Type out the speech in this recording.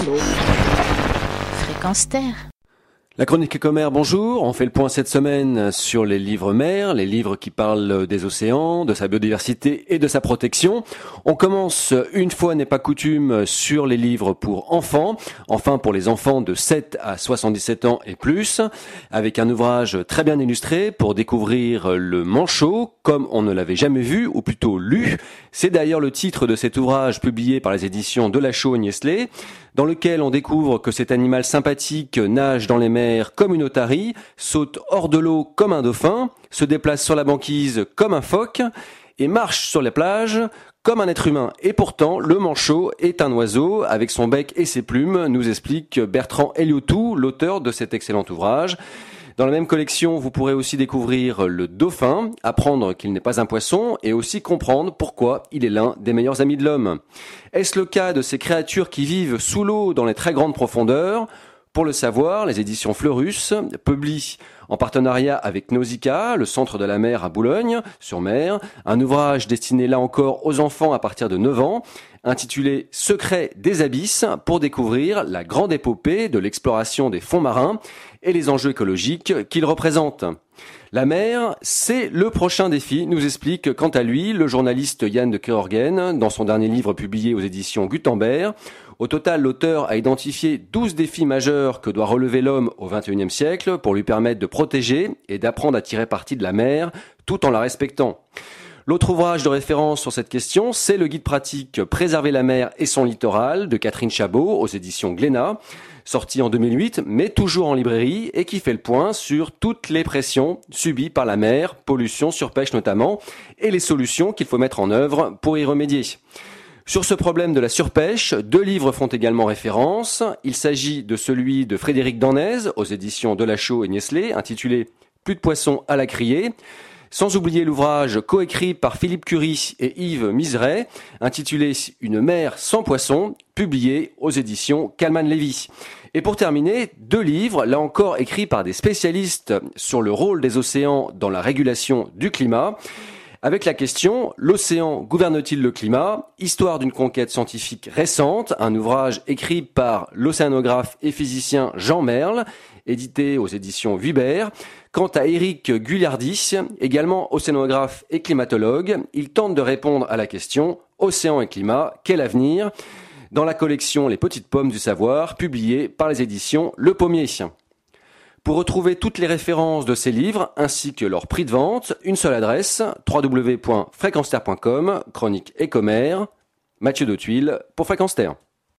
Allô Fréquence Terre. La chronique Écomère, bonjour. On fait le point cette semaine sur les livres mers, les livres qui parlent des océans, de sa biodiversité et de sa protection. On commence, une fois n'est pas coutume, sur les livres pour enfants, enfin pour les enfants de 7 à 77 ans et plus, avec un ouvrage très bien illustré pour découvrir le manchot comme on ne l'avait jamais vu, ou plutôt lu. C'est d'ailleurs le titre de cet ouvrage publié par les éditions de La Chaux Niesley dans lequel on découvre que cet animal sympathique nage dans les mers comme une otarie, saute hors de l'eau comme un dauphin, se déplace sur la banquise comme un phoque, et marche sur les plages comme un être humain. Et pourtant, le manchot est un oiseau avec son bec et ses plumes, nous explique Bertrand Eliotou, l'auteur de cet excellent ouvrage. Dans la même collection, vous pourrez aussi découvrir le dauphin, apprendre qu'il n'est pas un poisson et aussi comprendre pourquoi il est l'un des meilleurs amis de l'homme. Est-ce le cas de ces créatures qui vivent sous l'eau dans les très grandes profondeurs? Pour le savoir, les éditions Fleurus publient en partenariat avec Nausicaa, le centre de la mer à Boulogne, sur mer, un ouvrage destiné là encore aux enfants à partir de 9 ans, intitulé Secret des abysses, pour découvrir la grande épopée de l'exploration des fonds marins et les enjeux écologiques qu'il représente. La mer, c'est le prochain défi, nous explique quant à lui le journaliste Yann de Keorgen dans son dernier livre publié aux éditions Gutenberg. Au total, l'auteur a identifié 12 défis majeurs que doit relever l'homme au XXIe siècle pour lui permettre de protéger et d'apprendre à tirer parti de la mer tout en la respectant. L'autre ouvrage de référence sur cette question, c'est le guide pratique Préserver la mer et son littoral de Catherine Chabot aux éditions Glénat, sorti en 2008 mais toujours en librairie et qui fait le point sur toutes les pressions subies par la mer, pollution, surpêche notamment, et les solutions qu'il faut mettre en œuvre pour y remédier. Sur ce problème de la surpêche, deux livres font également référence. Il s'agit de celui de Frédéric Danez aux éditions Delachaux et Niesley, intitulé Plus de poissons à la criée sans oublier l'ouvrage coécrit par Philippe Curie et Yves Miseret, intitulé Une mer sans poissons, publié aux éditions Calman Lévy. Et pour terminer, deux livres, là encore écrits par des spécialistes sur le rôle des océans dans la régulation du climat avec la question L'océan gouverne-t-il le climat? Histoire d'une conquête scientifique récente, un ouvrage écrit par l'océanographe et physicien Jean Merle, édité aux éditions Vibert. Quant à Éric Gulliardis, également océanographe et climatologue, il tente de répondre à la question Océan et climat, quel avenir? Dans la collection Les petites pommes du savoir, publiée par les éditions Le Pommier. Pour retrouver toutes les références de ces livres ainsi que leur prix de vente, une seule adresse www.fréquenster.com, chronique et commère, Mathieu de Tuile pour Fréquence